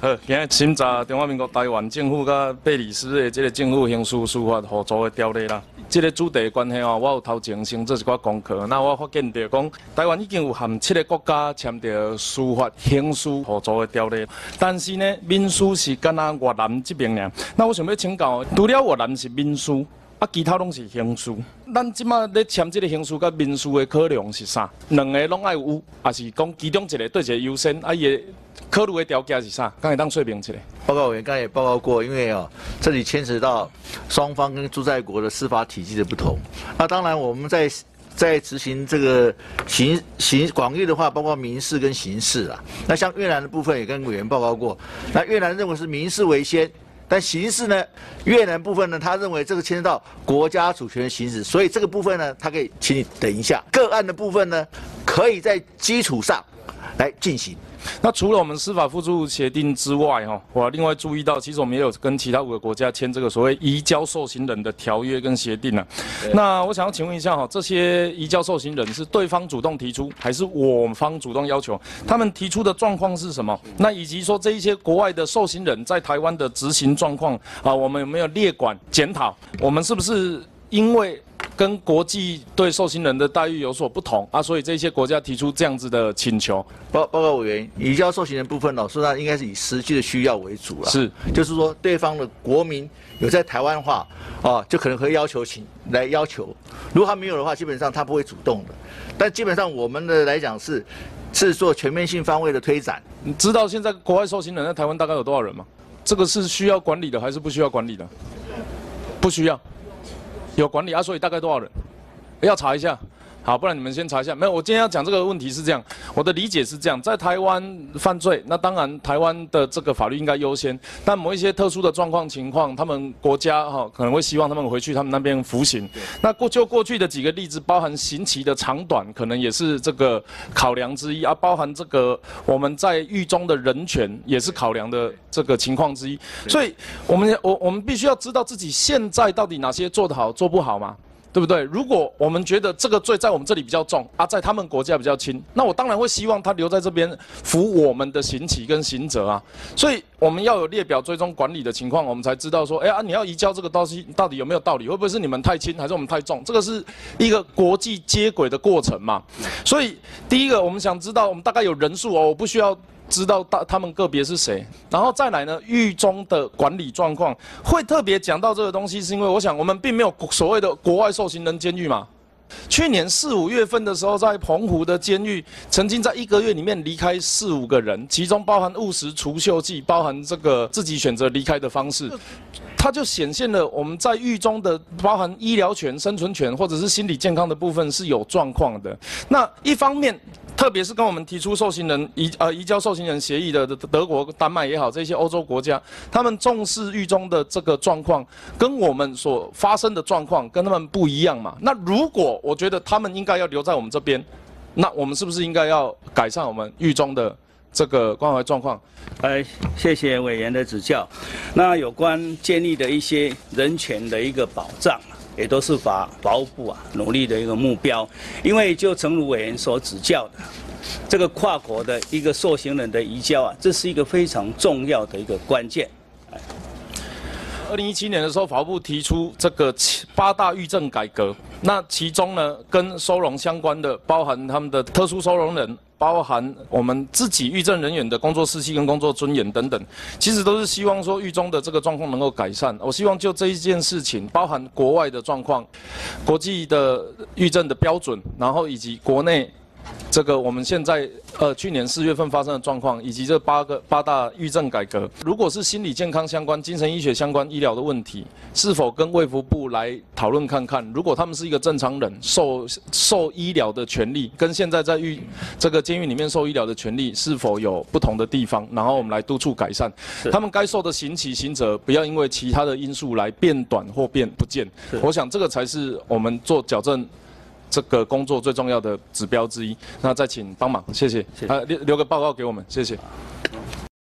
好，今日审查中华民国台湾政府甲贝里斯的这个政府刑事司法合作的条例啦。这个主题关系哦，我有头前先做一寡功课，那我发现到讲，台湾已经有含七个国家签订司法刑事合作的条例，但是呢，民事是干那越南这边呢。那我想要请教，除了越南是民事，啊，其他拢是刑事。咱即马咧签这个刑事甲民事的考量是啥？两个拢爱有，还是讲其中一个对一个优先？啊，伊的考虑的条件是啥？刚才当说明一下。报告委员刚才也报告过，因为哦，这里牵扯到双方跟驻在国的司法体系的不同。那当然，我们在在执行这个刑刑广义的话，包括民事跟刑事啊。那像越南的部分也跟委员报告过，那越南认为是民事为先，但形式呢，越南部分呢，他认为这个牵涉到国家主权的行使，所以这个部分呢，他可以请你等一下，个案的部分呢，可以在基础上来进行。那除了我们司法互助协定之外，哈，我另外注意到，其实我们也有跟其他五个国家签这个所谓移交受刑人的条约跟协定呢。那我想要请问一下，哈，这些移交受刑人是对方主动提出，还是我方主动要求？他们提出的状况是什么？那以及说这一些国外的受刑人在台湾的执行状况啊，我们有没有列管检讨？我们是不是因为？跟国际对受刑人的待遇有所不同啊，所以这些国家提出这样子的请求。报报告委员，移交受刑人部分，老师那应该是以实际的需要为主了。是，就是说对方的国民有在台湾话，啊，就可能会要求请来要求。如果他没有的话，基本上他不会主动的。但基本上我们的来讲是，是做全面性方位的推展。你知道现在国外受刑人在台湾大概有多少人吗？这个是需要管理的还是不需要管理的？不需要。有管理啊，所以大概多少人？要查一下。好，不然你们先查一下。没有，我今天要讲这个问题是这样，我的理解是这样，在台湾犯罪，那当然台湾的这个法律应该优先，但某一些特殊的状况情况，他们国家哈可能会希望他们回去他们那边服刑。那过就过去的几个例子，包含刑期的长短，可能也是这个考量之一，啊，包含这个我们在狱中的人权也是考量的这个情况之一。所以，我们我我们必须要知道自己现在到底哪些做得好，做不好嘛。对不对？如果我们觉得这个罪在我们这里比较重啊，在他们国家比较轻，那我当然会希望他留在这边服我们的刑期跟刑责啊。所以我们要有列表追踪管理的情况，我们才知道说，哎呀，你要移交这个东西到底有没有道理？会不会是你们太轻，还是我们太重？这个是一个国际接轨的过程嘛。所以第一个，我们想知道我们大概有人数哦，我不需要。知道大他们个别是谁，然后再来呢？狱中的管理状况会特别讲到这个东西，是因为我想我们并没有所谓的国外受刑人监狱嘛。去年四五月份的时候，在澎湖的监狱，曾经在一个月里面离开四五个人，其中包含误食除锈剂，包含这个自己选择离开的方式，它就显现了我们在狱中的包含医疗权、生存权或者是心理健康的部分是有状况的。那一方面。特别是跟我们提出受刑人移呃移交受刑人协议的德国、丹麦也好，这些欧洲国家，他们重视狱中的这个状况，跟我们所发生的状况跟他们不一样嘛。那如果我觉得他们应该要留在我们这边，那我们是不是应该要改善我们狱中的这个关怀状况？哎，谢谢委员的指教。那有关建立的一些人权的一个保障。也都是法法务部啊努力的一个目标，因为就诚如委员所指教的，这个跨国的一个受刑人的移交啊，这是一个非常重要的一个关键。二零一七年的时候，法务部提出这个八大狱政改革，那其中呢，跟收容相关的，包含他们的特殊收容人。包含我们自己狱政人员的工作士气跟工作尊严等等，其实都是希望说狱中的这个状况能够改善。我希望就这一件事情，包含国外的状况、国际的狱政的标准，然后以及国内。这个我们现在呃去年四月份发生的状况，以及这八个八大预政改革，如果是心理健康相关、精神医学相关医疗的问题，是否跟卫福部来讨论看看？如果他们是一个正常人，受受医疗的权利，跟现在在狱这个监狱里面受医疗的权利是否有不同的地方？然后我们来督促改善，他们该受的刑期刑责，不要因为其他的因素来变短或变不见。我想这个才是我们做矫正。这个工作最重要的指标之一，那再请帮忙，谢谢。啊，留留个报告给我们，谢谢。